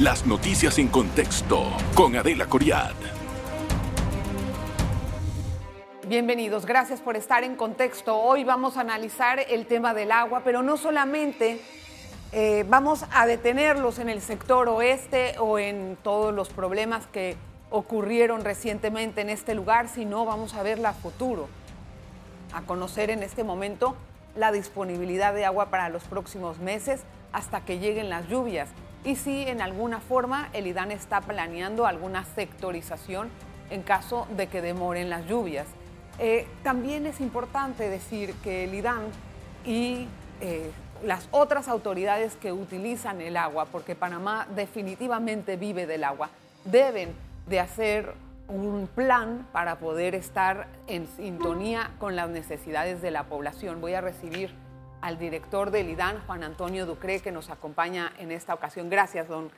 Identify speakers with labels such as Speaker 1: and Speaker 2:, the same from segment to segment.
Speaker 1: Las noticias en contexto con Adela Coriad.
Speaker 2: Bienvenidos, gracias por estar en contexto. Hoy vamos a analizar el tema del agua, pero no solamente eh, vamos a detenerlos en el sector oeste o en todos los problemas que ocurrieron recientemente en este lugar, sino vamos a ver la futuro, a conocer en este momento la disponibilidad de agua para los próximos meses hasta que lleguen las lluvias y si en alguna forma el IDAN está planeando alguna sectorización en caso de que demoren las lluvias. Eh, también es importante decir que el IDAN y eh, las otras autoridades que utilizan el agua, porque Panamá definitivamente vive del agua, deben de hacer un plan para poder estar en sintonía con las necesidades de la población. Voy a recibir al director del IDAN, Juan Antonio Ducre, que nos acompaña en esta ocasión. Gracias, don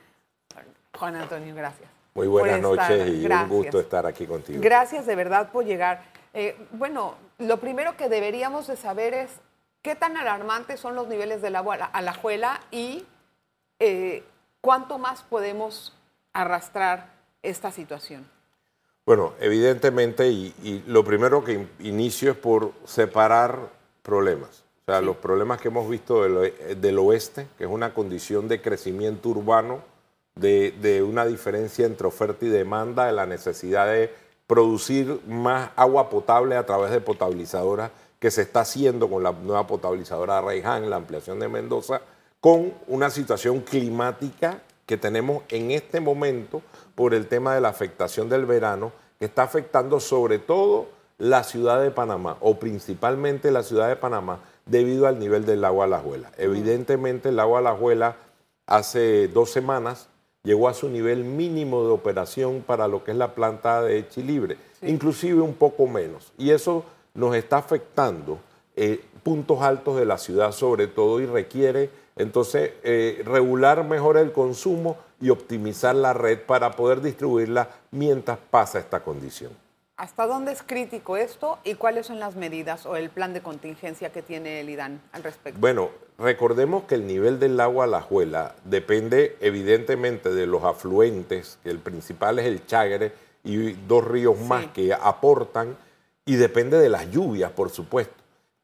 Speaker 2: Juan Antonio, gracias.
Speaker 3: Muy buenas noches y un gusto estar aquí contigo.
Speaker 2: Gracias de verdad por llegar. Eh, bueno, lo primero que deberíamos de saber es qué tan alarmantes son los niveles del agua a la juela y eh, cuánto más podemos arrastrar esta situación.
Speaker 3: Bueno, evidentemente, y, lo primero que inicio es por separar problemas. O sea, los problemas que hemos visto del, oeste, que es una condición de crecimiento urbano, de, una diferencia entre oferta y demanda, de la necesidad de producir más agua potable a través de potabilizadoras que se está haciendo con la nueva potabilizadora de Reiján, la ampliación de Mendoza, con una situación climática que tenemos en este momento por el tema de la afectación del verano, que está afectando sobre todo la ciudad de Panamá, o principalmente la ciudad de Panamá, debido al nivel del agua Alajuela. Evidentemente el agua Alajuela hace dos semanas llegó a su nivel mínimo de operación para lo que es la planta de Chilibre, inclusive un poco menos. Y eso nos está afectando eh, puntos altos de la ciudad sobre todo y requiere entonces eh, regular mejor el consumo y optimizar la red para poder distribuirla mientras pasa esta condición.
Speaker 2: ¿Hasta dónde es crítico esto y cuáles son las medidas o el plan de contingencia que tiene el IDAN al respecto?
Speaker 3: Bueno, recordemos que el nivel del agua a la Juela depende evidentemente de los afluentes, que el principal es el Chagre y dos ríos más que aportan, y depende de las lluvias, por supuesto.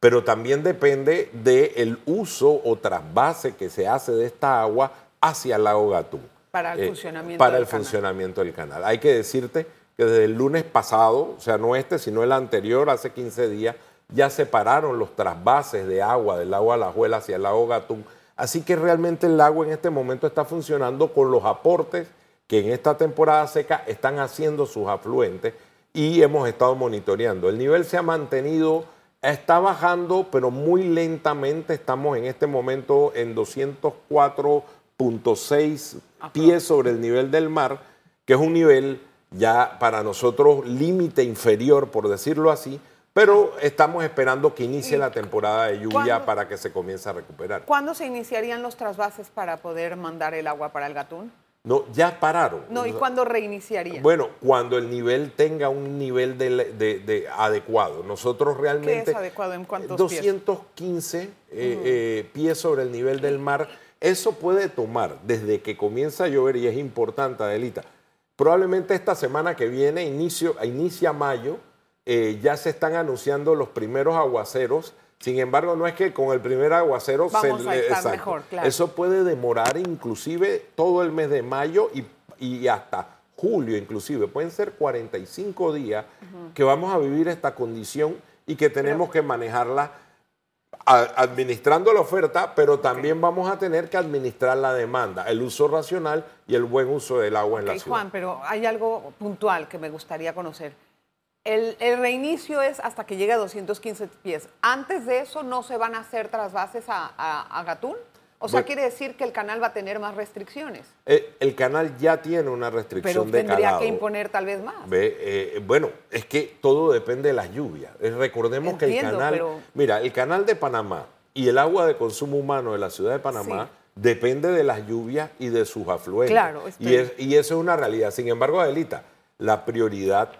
Speaker 3: Pero también depende del uso o trasvase que se hace de esta agua hacia el lago Gatún.
Speaker 2: Para el eh, funcionamiento
Speaker 3: Para el funcionamiento del canal. Hay que decirte que desde el lunes pasado, o sea, no este, sino el anterior, hace 15 días, ya separaron los trasvases de agua del lago Alajuela hacia el lago Gatún. Así que realmente el lago en este momento está funcionando con los aportes que en esta temporada seca están haciendo sus afluentes y hemos estado monitoreando. El nivel se ha mantenido, está bajando, pero muy lentamente. Estamos en este momento en 204 .6 pies sobre el nivel del mar, que es un nivel ya para nosotros límite inferior, por decirlo así, pero estamos esperando que inicie la temporada de lluvia para que se comience a recuperar.
Speaker 2: ¿Cuándo se iniciarían los trasvases para poder mandar el agua para el Gatún?
Speaker 3: No, ya pararon.
Speaker 2: No, ¿y cuándo reiniciarían?
Speaker 3: Bueno, cuando el nivel tenga un nivel de, adecuado. Nosotros realmente... ¿Qué
Speaker 2: es adecuado? ¿En cuántos
Speaker 3: 215 pies? Eh, eh, pies sobre el nivel del mar eso puede tomar desde que comienza a llover y es importante, Adelita. Probablemente esta semana que viene, inicio, inicia mayo, eh, ya se están anunciando los primeros aguaceros. Sin embargo, no es que con el primer aguacero
Speaker 2: Vamos se a estar mejor, claro.
Speaker 3: Eso puede demorar inclusive todo el mes de mayo y, hasta julio inclusive. Pueden ser 45 días que vamos a vivir esta condición y que tenemos que manejarla administrando la oferta, pero también vamos a tener que administrar la demanda, el uso racional y el buen uso del agua en la ciudad.
Speaker 2: Juan, pero hay algo puntual que me gustaría conocer. El, reinicio es hasta que llegue a 215 pies. Antes de eso no se van a hacer trasvases a, a Gatún. O sea, quiere decir que el canal va a tener más restricciones.
Speaker 3: Eh, el canal ya tiene una restricción
Speaker 2: Pero tendría que imponer tal vez más.
Speaker 3: Eh, bueno, es que todo depende de las lluvias. Recordemos que el canal, mira, el canal de Panamá y el agua de consumo humano de la ciudad de Panamá depende de las lluvias y de sus afluentes.
Speaker 2: Claro,
Speaker 3: y, y eso es una realidad. Sin embargo, Adelita, la prioridad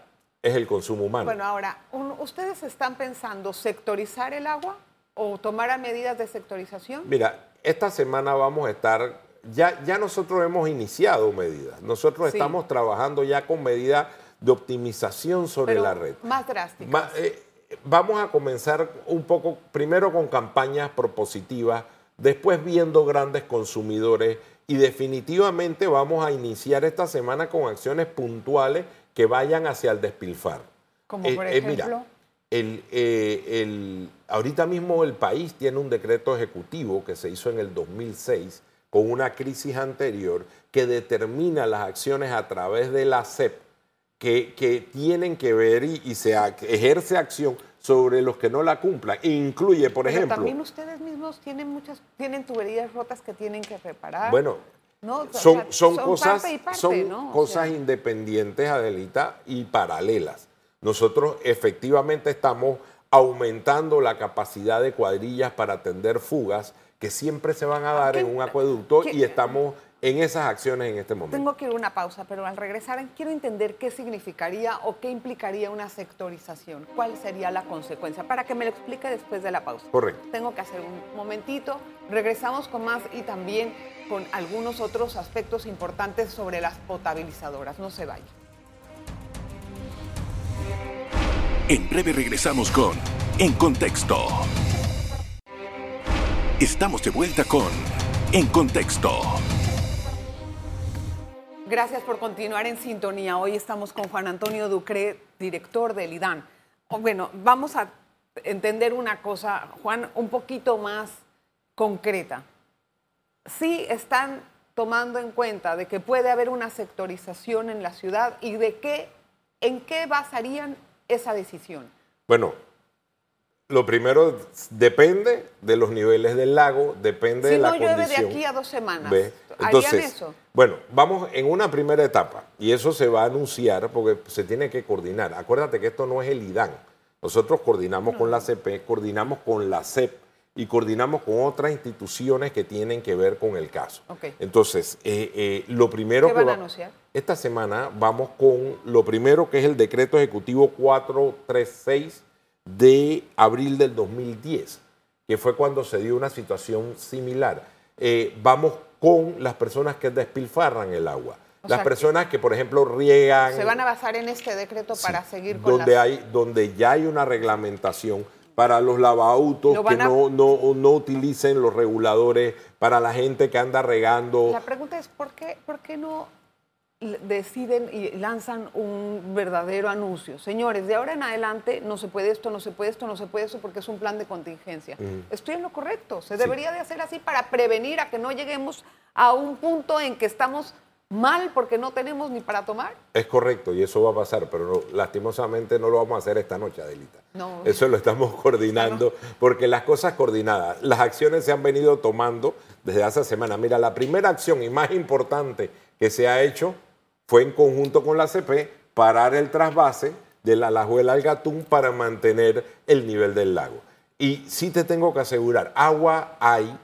Speaker 3: es el consumo humano.
Speaker 2: Bueno, ahora, ¿ustedes están pensando sectorizar el agua o tomar medidas de sectorización?
Speaker 3: Mira, esta semana vamos a estar ya, ya nosotros hemos iniciado medidas. Nosotros
Speaker 2: Sí.
Speaker 3: estamos trabajando ya con medidas de optimización sobre
Speaker 2: Pero
Speaker 3: la red.
Speaker 2: Más drásticas.
Speaker 3: Ma- eh, vamos a comenzar un poco, primero con campañas propositivas, después viendo grandes consumidores y definitivamente vamos a iniciar esta semana con acciones puntuales que vayan hacia el despilfarro.
Speaker 2: Como
Speaker 3: Eh,
Speaker 2: por
Speaker 3: eh, mira,
Speaker 2: ejemplo.
Speaker 3: El, eh, el- ahorita mismo el país tiene un decreto ejecutivo que se hizo en el 2006 con una crisis anterior que determina las acciones a través de la CEP que, que tienen que ver y, y se ejerce acción sobre los que no la cumplan. Incluye, por
Speaker 2: Pero
Speaker 3: ejemplo,
Speaker 2: también ustedes mismos tienen muchas, tienen tuberías rotas que tienen que reparar.
Speaker 3: bueno,
Speaker 2: ¿no? O sea,
Speaker 3: son, cosas,
Speaker 2: parte y parte,
Speaker 3: son
Speaker 2: ¿no? O
Speaker 3: cosas
Speaker 2: sea.
Speaker 3: independientes, Adelita, y paralelas. Nosotros efectivamente estamos aumentando la capacidad de cuadrillas para atender fugas que siempre se van a dar
Speaker 2: ¿Qué-
Speaker 3: en un acueducto
Speaker 2: qué-
Speaker 3: y estamos en esas acciones en este momento.
Speaker 2: Tengo que ir a una pausa, pero al regresar quiero entender qué significaría o qué implicaría una sectorización. ¿Cuál sería la consecuencia? Para que me lo explique después de la pausa.
Speaker 3: Correcto.
Speaker 2: Tengo que hacer un momentito. Regresamos con más y también con algunos otros aspectos importantes sobre las potabilizadoras. No se vayan.
Speaker 1: En breve regresamos con En Contexto. Estamos de vuelta con En Contexto.
Speaker 2: Gracias por continuar en sintonía. Hoy estamos con Juan Antonio Ducre, director del IDAN. O, Bueno, vamos a entender una cosa, Juan, un poquito más concreta. Sí están tomando en cuenta de que puede haber una sectorización en la ciudad y de qué, en qué basarían esa decisión.
Speaker 3: Bueno, lo primero depende de los niveles del lago, depende
Speaker 2: Si
Speaker 3: de la
Speaker 2: no llueve de
Speaker 3: condición.
Speaker 2: aquí a dos semanas,
Speaker 3: ¿Ve?
Speaker 2: ¿harían
Speaker 3: Entonces,
Speaker 2: eso?
Speaker 3: bueno, vamos en una primera etapa y eso se va a anunciar porque se tiene que coordinar. Acuérdate que esto no es el IDAN. Nosotros coordinamos con la CP, coordinamos con la CEP y coordinamos con otras instituciones que tienen que ver con el caso. Entonces, eh, eh, lo primero
Speaker 2: ¿Qué
Speaker 3: que
Speaker 2: van a anunciar?
Speaker 3: esta semana vamos con lo primero que es el decreto ejecutivo 436 de abril del 2010, que fue cuando se dio una situación similar. Eh, vamos con las personas que despilfarran el agua.
Speaker 2: O
Speaker 3: las personas que, por ejemplo, riegan.
Speaker 2: Se van a basar en este decreto para
Speaker 3: Sí,
Speaker 2: seguir con
Speaker 3: donde
Speaker 2: las...
Speaker 3: hay donde ya hay una reglamentación para los lavautos
Speaker 2: Lo
Speaker 3: que
Speaker 2: a-
Speaker 3: no, no, no utilicen los reguladores, para la gente que anda regando.
Speaker 2: La pregunta es, ¿por qué, por qué no deciden y lanzan un verdadero anuncio? Señores, de ahora en adelante no se puede esto, no se puede esto, no se puede esto, porque es un plan de contingencia. Estoy en lo correcto. Se debería de hacer así para prevenir a que no lleguemos a un punto en que estamos mal porque no tenemos ni para tomar.
Speaker 3: Es correcto y eso va a pasar, pero no- lastimosamente no lo vamos a hacer esta noche, Adelita.
Speaker 2: No.
Speaker 3: Eso lo estamos coordinando porque las cosas coordinadas, las acciones se han venido tomando desde hace semanas. Mira, la primera acción y más importante que se ha hecho fue en conjunto con la CP parar el trasvase de la Lajuela al Gatún para mantener el nivel del lago. Y sí te tengo que asegurar, agua hay,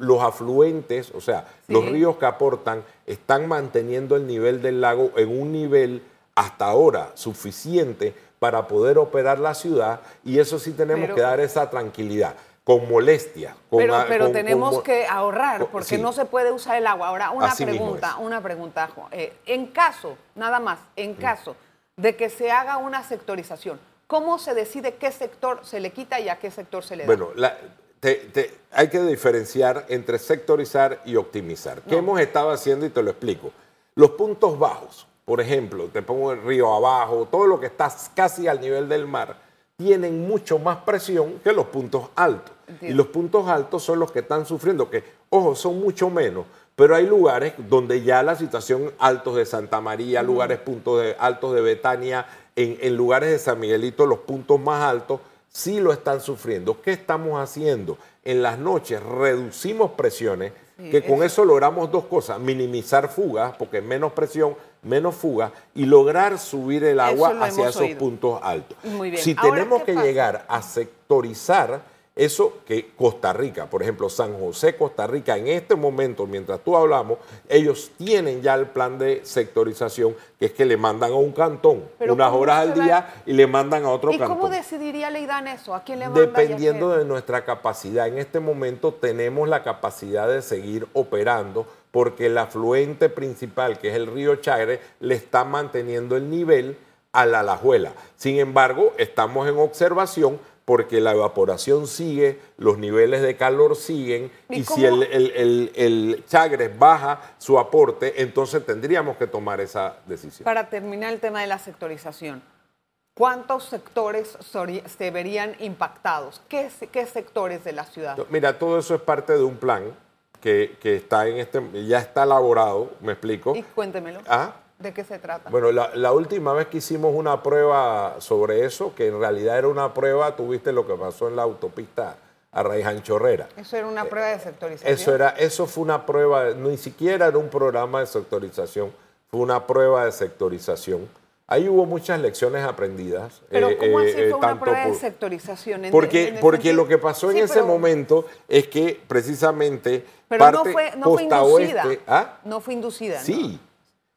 Speaker 3: los afluentes, o sea,
Speaker 2: Sí.
Speaker 3: los ríos que aportan, están manteniendo el nivel del lago en un nivel hasta ahora suficiente para poder operar la ciudad y eso sí tenemos
Speaker 2: Pero-
Speaker 3: que dar esa tranquilidad, con molestia. Con,
Speaker 2: Pero, pero
Speaker 3: con-
Speaker 2: tenemos
Speaker 3: con-
Speaker 2: que ahorrar porque
Speaker 3: sí.
Speaker 2: no se puede usar el agua. Ahora, una
Speaker 3: Así
Speaker 2: pregunta, una pregunta, Juan. Eh, en caso, nada más, en caso de que se haga una sectorización, ¿cómo se decide qué sector se le quita y a qué sector se le da?
Speaker 3: Bueno, la- te- te- hay que diferenciar entre sectorizar y optimizar. ¿Qué
Speaker 2: No.
Speaker 3: hemos estado haciendo? Y te lo explico. Los puntos bajos, por ejemplo, te pongo el río abajo, todo lo que está casi al nivel del mar, tienen mucho más presión que los puntos altos.
Speaker 2: Entiendo.
Speaker 3: Y los puntos altos son los que están sufriendo, que, ojo, son mucho menos, pero hay lugares donde ya la situación, altos de Santa María, lugares puntos de, altos de Betania, en, en lugares de San Miguelito, los puntos más altos, sí lo están sufriendo. ¿Qué estamos haciendo? En las noches reducimos presiones,
Speaker 2: Sí,
Speaker 3: que con
Speaker 2: eso-
Speaker 3: logramos dos cosas, minimizar fugas, porque menos presión, menos fugas, y lograr subir el agua hacia esos
Speaker 2: oído.
Speaker 3: puntos altos.
Speaker 2: Muy bien.
Speaker 3: Si
Speaker 2: Ahora,
Speaker 3: tenemos
Speaker 2: ¿qué
Speaker 3: que
Speaker 2: pasa?
Speaker 3: llegar a sectorizar, Eso que Costa Rica, por ejemplo, San José, Costa Rica, en este momento, mientras tú hablamos, ellos tienen ya el plan de sectorización, que es que le mandan a un cantón unas horas al día y le mandan a otro cantón.
Speaker 2: ¿Y cómo decidiría Leidán eso? ¿A quién le manda
Speaker 3: Dependiendo de nuestra capacidad. En este momento tenemos la capacidad de seguir operando porque el afluente principal, que es el río Chagre, le está manteniendo el nivel a la Alajuela. Sin embargo, estamos en observación porque la evaporación sigue, los niveles de calor siguen, y, si el, el, Chagres baja su aporte, entonces tendríamos que tomar esa decisión.
Speaker 2: Para terminar el tema de la sectorización, ¿cuántos sectores se verían impactados? ¿Qué, qué sectores de la ciudad?
Speaker 3: Mira, todo eso es parte de un plan que, está en este, ya está elaborado, me explico.
Speaker 2: Y cuéntemelo.
Speaker 3: ¿Ah?
Speaker 2: ¿De qué se trata?
Speaker 3: Bueno, la, última vez que hicimos una prueba sobre eso, que en realidad era una prueba, tuviste lo que pasó en la autopista a Raíz Anchorrera.
Speaker 2: Eso era una prueba de sectorización.
Speaker 3: Eso, era, eso fue una prueba, ni siquiera era un programa de sectorización, fue una prueba de sectorización. Ahí hubo muchas lecciones aprendidas.
Speaker 2: Pero eh, ¿cómo así eh, fue una prueba de sectorización?
Speaker 3: porque porque lo que pasó en ese momento es que precisamente pero no fue, no fue inducida. ¿ah?
Speaker 2: No fue inducida.
Speaker 3: Sí,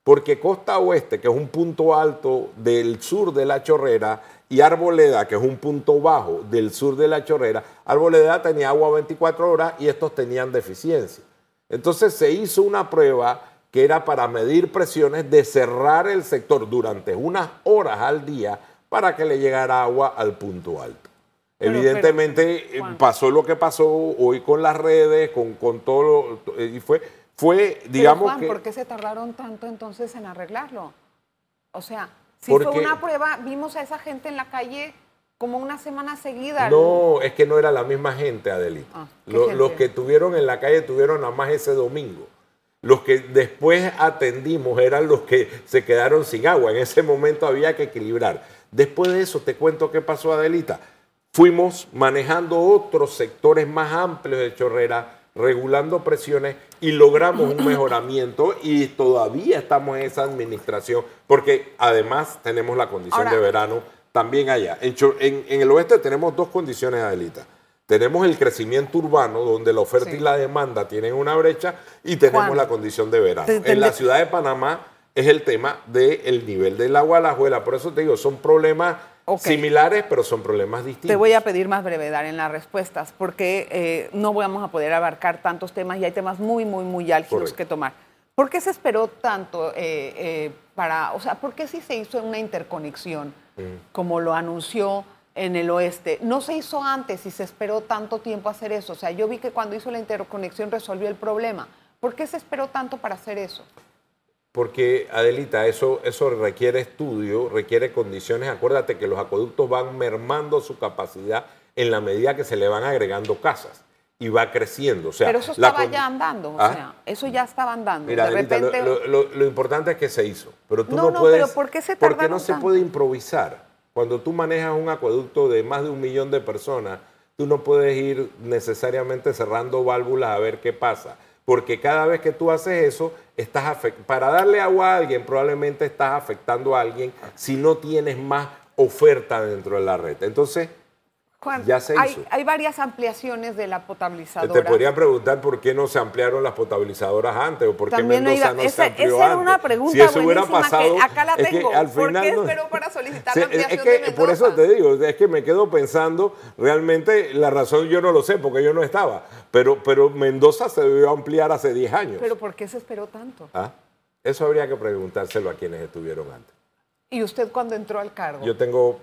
Speaker 3: porque Costa Oeste, que es un punto alto del sur de la Chorrera, y Arboleda, que es un punto bajo del sur de la Chorrera, Arboleda tenía agua 24 horas y estos tenían deficiencia. Entonces se hizo una prueba que era para medir presiones de cerrar el sector durante unas horas al día para que le llegara agua al punto alto. Evidentemente pasó lo que pasó hoy con las redes, con, con todo, y fue fue, digamos
Speaker 2: Juan, ¿por qué se tardaron tanto entonces en arreglarlo? O sea, si fue una prueba, vimos a esa gente en la calle como una semana seguida.
Speaker 3: No, es que no era la misma gente, Adelita. Ah, los que tuvieron en la calle tuvieron nada más ese domingo. Los que después atendimos eran los que se quedaron sin agua. En ese momento había que equilibrar. Después de eso, te cuento qué pasó, Adelita. Fuimos manejando otros sectores más amplios de Chorrera, regulando presiones y logramos un mejoramiento y todavía estamos en esa administración porque además tenemos la condición de verano también allá. En, el oeste tenemos dos condiciones, Adelita. Tenemos el crecimiento urbano, donde la oferta y la demanda tienen una brecha, y tenemos la condición de verano. en la ciudad de Panamá es el tema del nivel del agua a la juela. Por eso te digo, son problemas Similares, pero son problemas distintos.
Speaker 2: Te voy a pedir más brevedad en las respuestas, porque eh, no vamos a poder abarcar tantos temas y hay temas muy, muy, muy álgidos que tomar. ¿Por qué se esperó tanto eh, eh, para, o sea, por qué si se hizo una interconexión, mm. como lo anunció en el oeste? No se hizo antes y se esperó tanto tiempo hacer eso. O sea, yo vi que cuando hizo la interconexión resolvió el problema. ¿Por qué se esperó tanto para hacer eso?
Speaker 3: Porque, Adelita, eso, eso requiere estudio, requiere condiciones. Acuérdate que los acueductos van mermando su capacidad en la medida que se le van agregando casas y va creciendo. O sea,
Speaker 2: Pero eso estaba ya andando, o ¿Ah? sea, eso ya estaba andando.
Speaker 3: Mira, lo, importante es que se hizo, pero tú no, no, puedes...
Speaker 2: ¿por qué se
Speaker 3: Porque no se puede improvisar. Cuando tú manejas un acueducto de más de un millón de personas, tú no puedes ir necesariamente cerrando válvulas a ver qué pasa porque cada vez que tú haces eso, estás para darle agua a alguien, probablemente estás afectando a alguien si no tienes más oferta dentro de la red. Entonces, ya se
Speaker 2: hay, Hay varias ampliaciones de la potabilizadora.
Speaker 3: Te podría preguntar por qué no se ampliaron las potabilizadoras antes o por qué Mendoza no se amplió
Speaker 2: esa
Speaker 3: era
Speaker 2: una pregunta si eso hubiera pasado, que acá la tengo. al ¿Por qué esperó para solicitar la ampliación
Speaker 3: es que, Por eso te digo, es que me quedo pensando, realmente la razón yo no lo sé porque yo no estaba, pero, pero Mendoza se debió ampliar hace 10 años.
Speaker 2: ¿Pero por qué se esperó tanto?
Speaker 3: ¿Ah? Eso habría que preguntárselo a quienes estuvieron antes.
Speaker 2: ¿Y usted cuando entró al cargo?
Speaker 3: Yo tengo.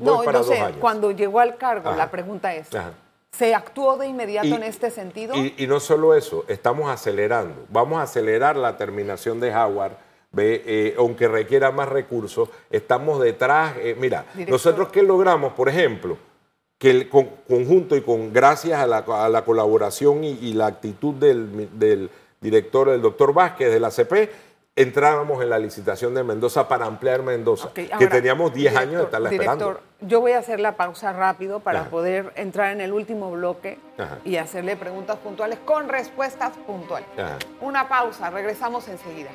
Speaker 3: no, no sé,
Speaker 2: cuando llegó al cargo, la pregunta es: ¿se actuó de inmediato en este sentido?
Speaker 3: Y, no solo eso, estamos acelerando. Vamos a acelerar la terminación de Howard. Eh, aunque requiera más recursos, estamos detrás. Eh, mira, nosotros qué logramos, por ejemplo, que el conjunto y con gracias a la, colaboración y, la actitud del, del director, el doctor Vázquez de la CP, entrábamos en la licitación de Mendoza para ampliar Mendoza, que teníamos 10 años de estarla esperando.
Speaker 2: Yo voy a hacer la pausa rápido para poder entrar en el último bloque y hacerle preguntas puntuales con respuestas puntuales. Una pausa, regresamos enseguida.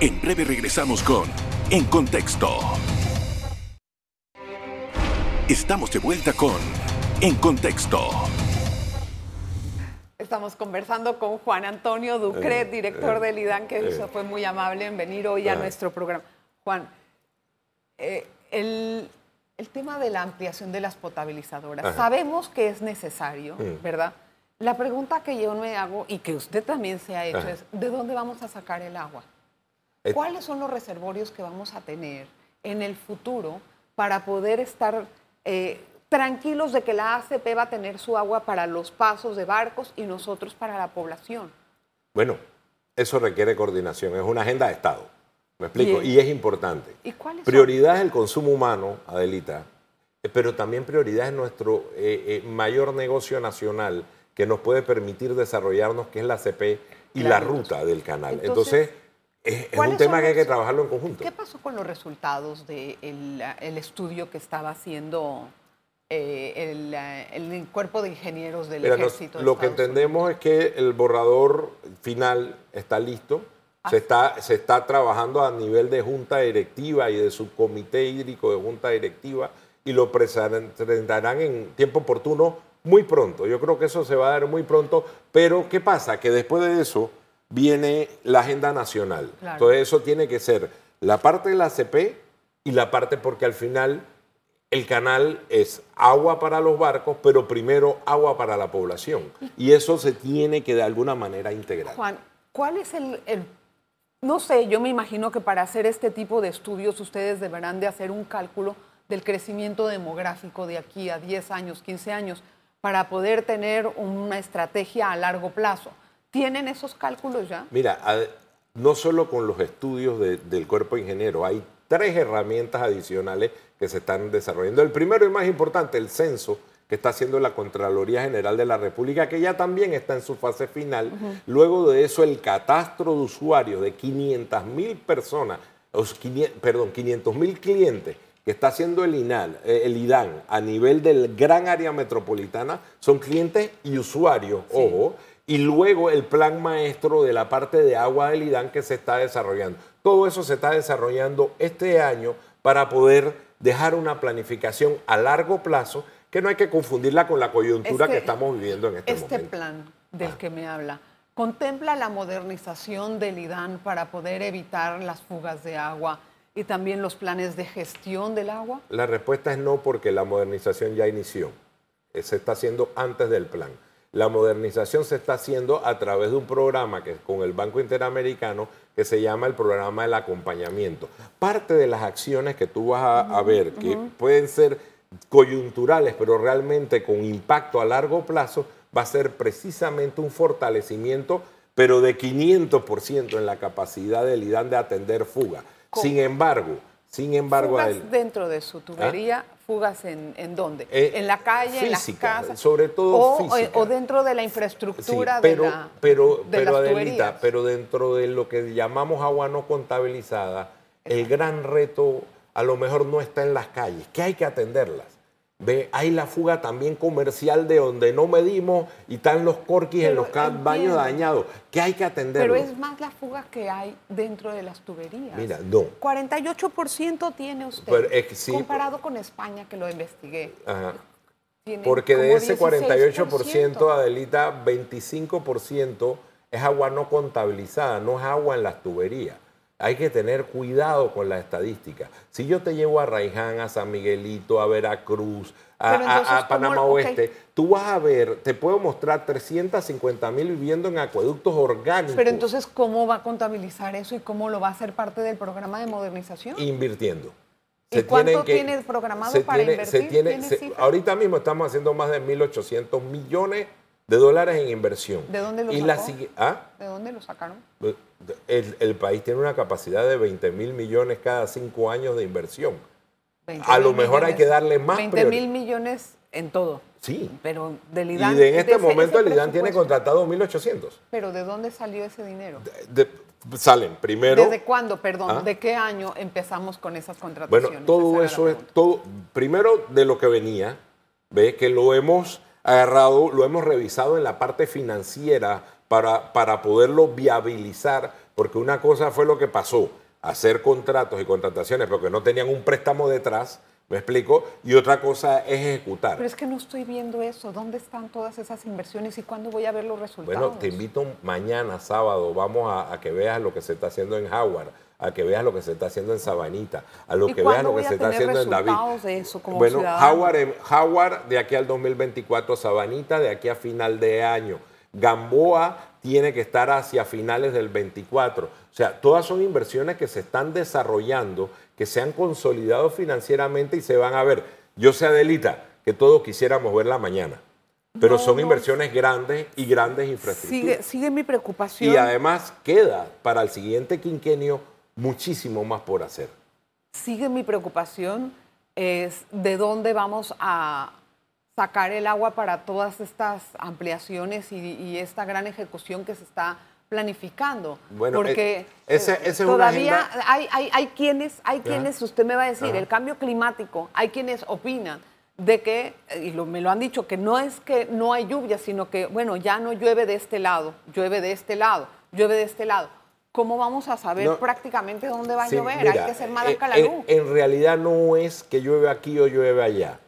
Speaker 1: En breve regresamos con En Contexto. Estamos de vuelta con En Contexto.
Speaker 2: Estamos conversando con Juan Antonio Ducret,
Speaker 3: Eh,
Speaker 2: director
Speaker 3: eh,
Speaker 2: del IDAN, que
Speaker 3: eh.
Speaker 2: fue muy amable en venir hoy a
Speaker 3: Ah.
Speaker 2: nuestro programa. Juan, eh, el, el tema de la ampliación de las potabilizadoras,
Speaker 3: Ajá.
Speaker 2: sabemos que es necesario,
Speaker 3: Mm.
Speaker 2: ¿verdad? La pregunta que yo me hago y que usted también se ha hecho
Speaker 3: Ajá.
Speaker 2: es, ¿de dónde vamos a sacar el agua?
Speaker 3: Eh,
Speaker 2: ¿Cuáles son los reservorios que vamos a tener en el futuro para poder estar eh, tranquilos de que la ACP va a tener su agua para los pasos de barcos y nosotros para la población?
Speaker 3: Bueno, eso requiere coordinación, es una agenda de Estado. ¿Me explico?
Speaker 2: Bien.
Speaker 3: Y es importante.
Speaker 2: ¿Y cuáles son?
Speaker 3: Prioridad es el consumo humano, Adelita, eh, pero también prioridad es nuestro eh, eh, mayor negocio nacional que nos puede permitir desarrollarnos, que es la CP y la ruta del canal.
Speaker 2: Entonces,
Speaker 3: Entonces, es, es un
Speaker 2: ¿cuáles
Speaker 3: tema que hay que trabajarlo en conjunto.
Speaker 2: ¿Qué pasó con los resultados del el estudio que estaba haciendo eh, el, eh, el cuerpo de ingenieros del
Speaker 3: Mira,
Speaker 2: ejército? de
Speaker 3: lo que entendemos es que el borrador final está listo.
Speaker 2: Ah.
Speaker 3: Se está, se está trabajando a nivel de junta directiva y de subcomité hídrico de junta directiva y lo presentarán en tiempo oportuno muy pronto. Yo creo que eso se va a dar muy pronto. Pero, ¿qué pasa? Que después de eso viene la agenda nacional.
Speaker 2: Claro.
Speaker 3: Entonces, eso tiene que ser la parte de la CP y la parte porque al final el canal es agua para los barcos, pero primero agua para la población. Y eso se tiene que de alguna manera integrar.
Speaker 2: Juan, ¿cuál es el, el- No sé, yo me imagino que para hacer este tipo de estudios ustedes deberán de hacer un cálculo del crecimiento demográfico de aquí a 10 años, 15 años, para poder tener una estrategia a largo plazo. ¿Tienen esos cálculos ya?
Speaker 3: Mira, no solo con los estudios de- del cuerpo ingeniero, hay tres herramientas adicionales que se están desarrollando. El primero y más importante, el censo que está haciendo la Contraloría General de la República, que ya también está en su fase final. Luego de eso, el catastro de usuarios de 500 mil personas, os 500 perdón, 500 mil clientes que está haciendo el INAL, eh, el IDAN a nivel del gran área metropolitana, son clientes y usuarios, ojo, y luego el plan maestro de la parte de agua del IDAN que se está desarrollando. Todo eso se está desarrollando este año para poder dejar una planificación a largo plazo que no hay que confundirla con la coyuntura
Speaker 2: Este-
Speaker 3: que estamos viviendo en este,
Speaker 2: Este
Speaker 3: momento.
Speaker 2: plan del
Speaker 3: Ah.
Speaker 2: que me habla, ¿contempla la modernización del IDAN para poder evitar las fugas de agua y también los planes de gestión del agua?
Speaker 3: La respuesta es no porque la modernización ya inició. Eh, Se está haciendo antes del plan. La modernización se está haciendo a través de un programa que con el Banco Interamericano que se llama el programa del acompañamiento. Parte de las acciones que tú vas a, a ver que pueden ser coyunturales, pero realmente con impacto a largo plazo, va a ser precisamente un fortalecimiento, pero de 500% en la capacidad del IDAN de atender fuga. Sin embargo, sin embargo,
Speaker 2: fugas dentro de su tubería, fugas en, en dónde?
Speaker 3: Eh,
Speaker 2: en la calle, en las casas.
Speaker 3: sobre todo
Speaker 2: o,
Speaker 3: física.
Speaker 2: o dentro de la
Speaker 3: Sí,
Speaker 2: infraestructura
Speaker 3: pero,
Speaker 2: de, la,
Speaker 3: pero,
Speaker 2: de
Speaker 3: pero
Speaker 2: las
Speaker 3: Adelita, pero dentro de lo que llamamos agua no contabilizada, el gran reto a lo mejor no está en las calles, que hay que atenderlas. Ve, hay la fuga también comercial de donde no medimos y están los corquis en los
Speaker 2: entiendo.
Speaker 3: baños dañados, que hay que atenderlos.
Speaker 2: Pero es más la fuga que hay dentro de las tuberías.
Speaker 3: Mira, no.
Speaker 2: 48% tiene usted,
Speaker 3: Pero sí,
Speaker 2: comparado con España, que lo investigué.
Speaker 3: Ajá. Porque de ese
Speaker 2: 16%.
Speaker 3: 48%, Adelita, 25% es agua no contabilizada, no es agua en las tuberías. Hay que tener cuidado con la estadística. Si yo te llevo a Raiján, a San Miguelito, a Veracruz, a,
Speaker 2: Pero
Speaker 3: a-
Speaker 2: entonces,
Speaker 3: a
Speaker 2: ¿cómo-
Speaker 3: Panamá. Oeste, tú vas a ver, te puedo mostrar 350 mil viviendo en acueductos orgánicos.
Speaker 2: Pero entonces, ¿cómo va a contabilizar eso y cómo lo va a hacer parte del programa de modernización?
Speaker 3: invirtiendo.
Speaker 2: ¿Y cuánto tiene programado para
Speaker 3: tiene- se
Speaker 2: invertir?
Speaker 3: tiene-
Speaker 2: ¿Tiene
Speaker 3: se-
Speaker 2: cifras?
Speaker 3: ahorita mismo estamos haciendo más de 1.800 millones de dólares en inversión.
Speaker 2: ¿De dónde lo
Speaker 3: y la
Speaker 2: sacó?
Speaker 3: ¿ah?
Speaker 2: ¿De dónde lo sacaron?
Speaker 3: el, el país tiene una capacidad de 20 mil millones cada cinco años de inversión.
Speaker 2: 20
Speaker 3: A lo mejor hay que darle más
Speaker 2: 20
Speaker 3: priori-
Speaker 2: mil millones en todo.
Speaker 3: Sí.
Speaker 2: Pero del
Speaker 3: Y
Speaker 2: IDAN.
Speaker 3: de en este momento
Speaker 2: ese
Speaker 3: el IDAN tiene contratado 1.800.
Speaker 2: Pero ¿de dónde salió ese dinero?
Speaker 3: De- salen primero.
Speaker 2: ¿Desde cuándo, perdón?
Speaker 3: ¿Ah?
Speaker 2: ¿De qué año empezamos con esas
Speaker 3: Bueno,
Speaker 2: contrataciones? Esa
Speaker 3: todo eso es todo. Primero de lo que venía, ve que lo hemos agarrado, lo hemos revisado en la parte financiera para, para poderlo viabilizar, porque una cosa fue lo que pasó, hacer contratos y contrataciones, porque no tenían un préstamo detrás, ¿Me explico? Y otra cosa es ejecutar.
Speaker 2: Pero es que no estoy viendo eso. ¿Dónde están todas esas inversiones y cuándo voy a ver los resultados?
Speaker 3: Bueno, te invito mañana, sábado, vamos a, a que veas lo que se está haciendo en Howard a que veas lo que se está haciendo en Sabanita, a lo que veas lo que se está haciendo en David.
Speaker 2: De eso como
Speaker 3: bueno, Howard, Howard de aquí al 2024, Sabanita de aquí a final de año, Gamboa tiene que estar hacia finales del 24. O sea, todas son inversiones que se están desarrollando, que se han consolidado financieramente y se van a ver. Yo sé, Adelita, que todos quisiéramos verla mañana. Pero son inversiones grandes y grandes infraestructuras.
Speaker 2: Sigue, sigue mi preocupación.
Speaker 3: Y además queda para el siguiente quinquenio muchísimo más por hacer.
Speaker 2: Sigue mi preocupación, es de dónde vamos a sacar el agua para todas estas ampliaciones y, esta gran ejecución que se está planificando.
Speaker 3: Bueno,
Speaker 2: porque
Speaker 3: eh, ese,
Speaker 2: todavía hay, hay, quienes, hay quienes, usted me va a decir, el cambio climático, hay quienes opinan de que, y me lo han dicho, que no es que no hay lluvia, sino que, bueno, ya no llueve de este lado, llueve de este lado, llueve de este lado. ¿Cómo vamos a saber prácticamente dónde va a llover? Hay que ser más
Speaker 3: la luz. En, realidad no es que llueve aquí o llueve allá.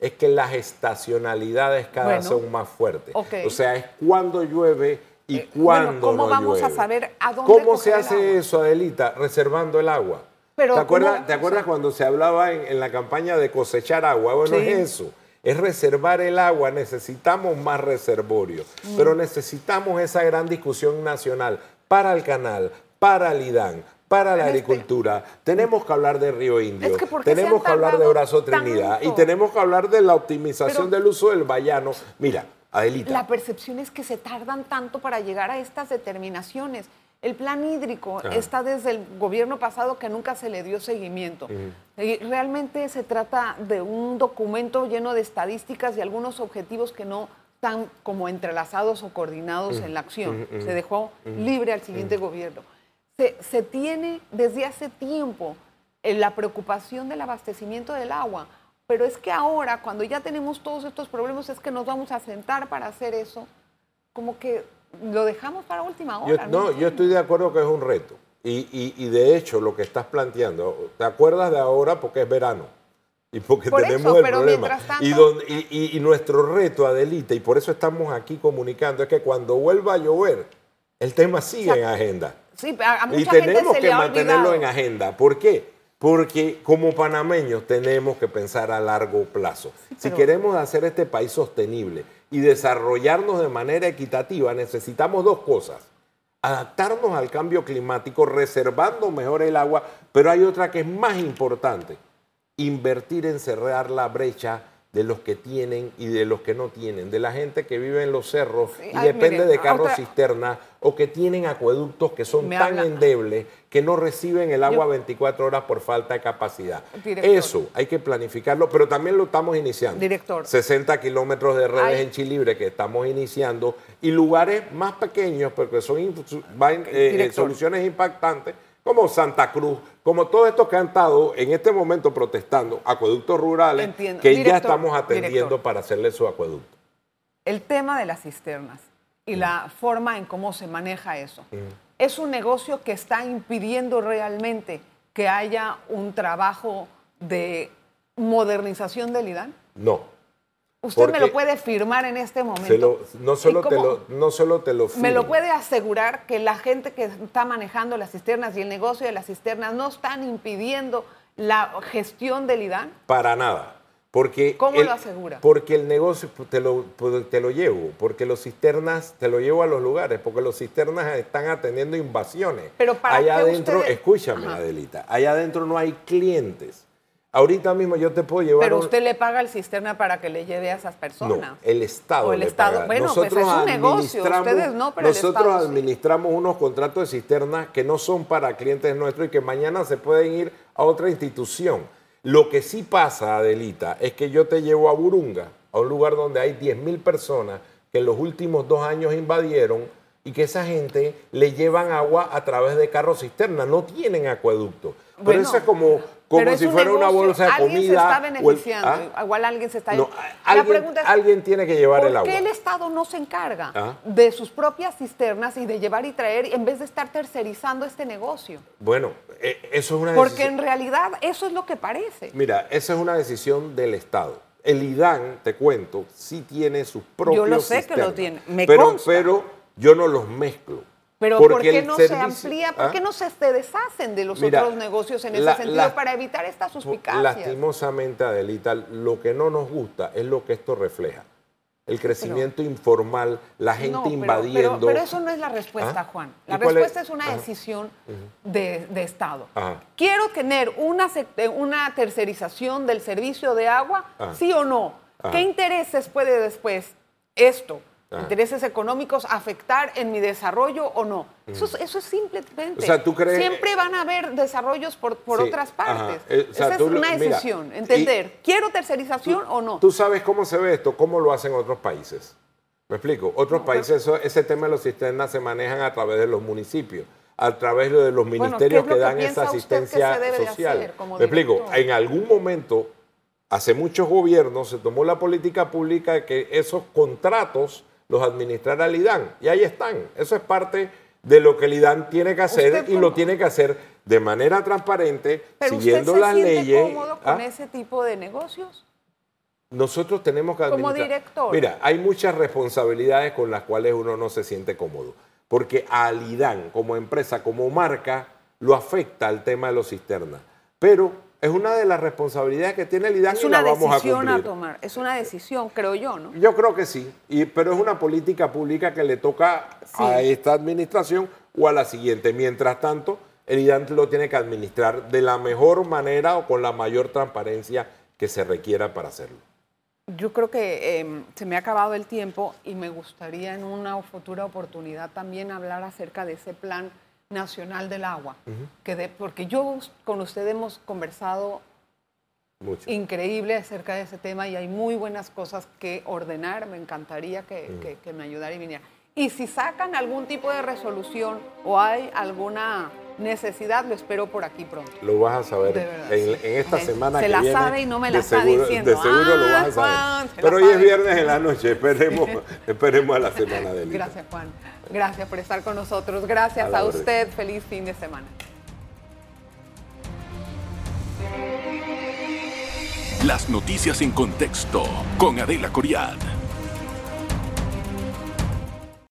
Speaker 3: Es que las estacionalidades cada vez son más fuertes. O sea, es cuando llueve y eh, cuándo
Speaker 2: ¿Cómo vamos
Speaker 3: a
Speaker 2: saber a dónde
Speaker 3: ¿Cómo se hace eso, Adelita? Reservando el agua. ¿Te acuerdas, ¿te acuerdas cuando se hablaba en, la campaña de cosechar agua? Bueno, es eso es reservar el agua, necesitamos más reservorio, mm. pero necesitamos esa gran discusión nacional para el canal, para el IDAN, para la agricultura. Tenemos que hablar de Río Indio, tenemos que hablar de Brazo Trinidad y tenemos que hablar de la optimización del uso del vallano. Mira, Adelita.
Speaker 2: La percepción es que se tardan tanto para llegar a estas determinaciones. El plan hídrico está desde el gobierno pasado que nunca se le dio seguimiento. y realmente se trata de un documento lleno de estadísticas y algunos objetivos que no están como entrelazados o coordinados en la acción. Se dejó libre al siguiente gobierno. Se, tiene desde hace tiempo eh, la preocupación del abastecimiento del agua, pero es que ahora, cuando ya tenemos todos estos problemas, es que nos vamos a sentar para hacer eso, como que lo dejamos para última hora.
Speaker 3: no, yo estoy de acuerdo que es un reto. y, de hecho, lo que estás planteando, ¿te acuerdas de ahora porque es verano? Y porque tenemos el problema. y, y, nuestro reto, Adelita, y por eso estamos aquí comunicando, es que cuando vuelva a llover, el tema sigue en agenda.
Speaker 2: Sí, a mucha
Speaker 3: y tenemos que mantenerlo en agenda. ¿Por qué? Porque como panameños tenemos que pensar a largo plazo. Si queremos hacer este país sostenible y desarrollarnos de manera equitativa, necesitamos dos cosas. Adaptarnos al cambio climático, reservando mejor el agua, pero hay otra que es más importante, invertir en cerrar la brecha de los que tienen y de los que no tienen, de la gente que vive en los cerros y depende de carros cisterna o que tienen acueductos que son tan endebles que no reciben el agua 24 horas por falta de capacidad. Eso hay que planificarlo, pero también lo estamos iniciando.
Speaker 2: Director.
Speaker 3: 60 kilómetros de redes en Chilibre que estamos iniciando y lugares más pequeños, porque son eh, soluciones impactantes como Santa Cruz, como todos estos que han estado en este momento protestando, acueductos rurales, que ya estamos atendiendo para hacerle su acueducto.
Speaker 2: El tema de las cisternas y la forma en cómo se maneja eso, ¿es un negocio que está impidiendo realmente que haya un trabajo de modernización del IDAN?
Speaker 3: No.
Speaker 2: Usted me lo puede firmar en este momento.
Speaker 3: no, solo te lo, no solo te lo
Speaker 2: Me lo puede asegurar que la gente que está manejando las cisternas y el negocio de las cisternas no están impidiendo la gestión del IDAN.
Speaker 3: Para nada. Porque
Speaker 2: ¿Cómo lo asegura?
Speaker 3: Porque el negocio te lo, te lo llevo, porque los cisternas te lo llevo a los lugares, porque los cisternas están atendiendo invasiones.
Speaker 2: Pero para
Speaker 3: allá adentro, escúchame, Adelita, allá adentro no hay clientes. Ahorita mismo yo te puedo llevar.
Speaker 2: Pero usted le paga el cisterna para que le lleve a esas personas.
Speaker 3: No, el Estado.
Speaker 2: O el Estado. Bueno, pues es un negocio. Ustedes no, pero
Speaker 3: nosotros
Speaker 2: el Estado
Speaker 3: administramos unos contratos de cisterna que no son para clientes nuestros y que mañana se pueden ir a otra institución. Lo que sí pasa, Adelita, es que yo te llevo a Burunga, a un lugar donde hay 10.000 personas que en los últimos dos años invadieron y que esa gente le llevan agua a través de carros cisterna, no tienen acueducto. Pero
Speaker 2: Bueno,
Speaker 3: eso es como, como
Speaker 2: Pero
Speaker 3: si
Speaker 2: un
Speaker 3: fuera una
Speaker 2: negocio,
Speaker 3: bolsa de
Speaker 2: alguien
Speaker 3: comida.
Speaker 2: se está
Speaker 3: el-
Speaker 2: beneficiando,
Speaker 3: ¿Ah?
Speaker 2: igual alguien se está...
Speaker 3: No,
Speaker 2: La
Speaker 3: alguien,
Speaker 2: pregunta es,
Speaker 3: alguien tiene que llevar
Speaker 2: ¿por
Speaker 3: el agua.
Speaker 2: qué el Estado no se encarga
Speaker 3: Ah.
Speaker 2: de sus propias cisternas y de llevar y traer en vez de estar tercerizando este negocio?
Speaker 3: Bueno, eh, eso es una
Speaker 2: Porque
Speaker 3: decisión.
Speaker 2: en realidad eso es lo que parece.
Speaker 3: Mira, esa es una decisión del Estado. El IDAN, te cuento, sí tiene sus propios
Speaker 2: lo sé que lo tiene, me
Speaker 3: pero,
Speaker 2: consta.
Speaker 3: pero yo no los mezclo.
Speaker 2: Pero
Speaker 3: Porque
Speaker 2: ¿por qué no se amplía? ¿Por
Speaker 3: ¿Ah?
Speaker 2: qué no se deshacen de los
Speaker 3: Mira,
Speaker 2: otros negocios en ese
Speaker 3: la-
Speaker 2: sentido
Speaker 3: la-
Speaker 2: para evitar estas suspicacias?
Speaker 3: Lastimosamente, Adelita, lo que no nos gusta es lo que esto refleja. El crecimiento informal, la gente
Speaker 2: No, pero-
Speaker 3: invadiendo.
Speaker 2: Pero, pero eso no es la respuesta,
Speaker 3: ¿Ah?
Speaker 2: Juan.
Speaker 3: ¿Y
Speaker 2: La
Speaker 3: es?
Speaker 2: respuesta es, una
Speaker 3: Ajá.
Speaker 2: decisión de, de Estado.
Speaker 3: Ajá.
Speaker 2: Quiero tener una, eh, una tercerización del servicio de agua, sí o no. ¿Qué intereses puede después esto,
Speaker 3: Ajá.
Speaker 2: intereses económicos, afectar en mi desarrollo o no? Eso, es, eso es simplemente.
Speaker 3: O sea, ¿tú crees-
Speaker 2: Siempre van a haber desarrollos por, por
Speaker 3: Sí,
Speaker 2: otras partes.
Speaker 3: Eh, o sea,
Speaker 2: Esa es
Speaker 3: lo-
Speaker 2: una
Speaker 3: mira,
Speaker 2: decisión,
Speaker 3: y-
Speaker 2: entender. ¿Quiero tercerización o no?
Speaker 3: Tú sabes cómo se ve esto, cómo lo hacen otros países. ¿Me explico? Otros
Speaker 2: No, pero-
Speaker 3: países, eso- ese tema de los cisternas se manejan a través de los municipios, a través de los
Speaker 2: ¿qué
Speaker 3: ministerios que
Speaker 2: que
Speaker 3: dan esa asistencia social.
Speaker 2: hacer
Speaker 3: ¿Me explico? En algún momento, hace muchos gobiernos, se tomó la política pública de que esos contratos los administrara el IDAN. Y ahí están. Eso es parte de lo que el IDAN tiene que hacer
Speaker 2: ¿Usted
Speaker 3: y lo tiene que hacer de manera transparente,
Speaker 2: Pero
Speaker 3: siguiendo
Speaker 2: usted se
Speaker 3: las
Speaker 2: siente
Speaker 3: leyes.
Speaker 2: cómodo con
Speaker 3: ¿Ah?
Speaker 2: ese tipo de negocios?
Speaker 3: Nosotros tenemos que
Speaker 2: Como
Speaker 3: administrar.
Speaker 2: director.
Speaker 3: Mira, hay muchas responsabilidades con las cuales uno no se siente cómodo. Porque a Alidán, como empresa, como marca, lo afecta el tema de los cisternas. Pero es una de las responsabilidades que tiene Alidán
Speaker 2: Es
Speaker 3: y
Speaker 2: una
Speaker 3: la vamos a
Speaker 2: decisión a, tomar, es una decisión, creo yo, ¿no?
Speaker 3: Yo creo que sí, y, pero es una política pública que le toca a esta administración o a la siguiente. Mientras tanto, el IDAN lo tiene que administrar de la mejor manera o con la mayor transparencia que se requiera para hacerlo.
Speaker 2: Yo creo que eh, se me ha acabado el tiempo y me gustaría en una futura oportunidad también hablar acerca de ese plan nacional del agua, que de- porque yo con usted hemos conversado
Speaker 3: Mucho.
Speaker 2: increíble acerca de ese tema y hay muy buenas cosas que ordenar. Me encantaría que, que- que me ayudara y viniera. Y si sacan algún tipo de resolución o hay alguna necesidad, lo espero por aquí pronto.
Speaker 3: Lo vas a saber
Speaker 2: De verdad,
Speaker 3: en, en esta
Speaker 2: Se-
Speaker 3: semana
Speaker 2: se
Speaker 3: que
Speaker 2: la
Speaker 3: viene.
Speaker 2: sabe y no me la
Speaker 3: de
Speaker 2: está
Speaker 3: seguro,
Speaker 2: diciendo.
Speaker 3: De seguro lo
Speaker 2: Ah,
Speaker 3: vas a saber.
Speaker 2: Juan,
Speaker 3: Pero hoy es viernes en la noche. Esperemos, esperemos a la semana del IDAN.
Speaker 2: Gracias, Juan. Gracias por estar con nosotros. Gracias
Speaker 3: A
Speaker 2: a, usted. Feliz fin de semana.
Speaker 1: Las noticias en contexto con Adela Coriad.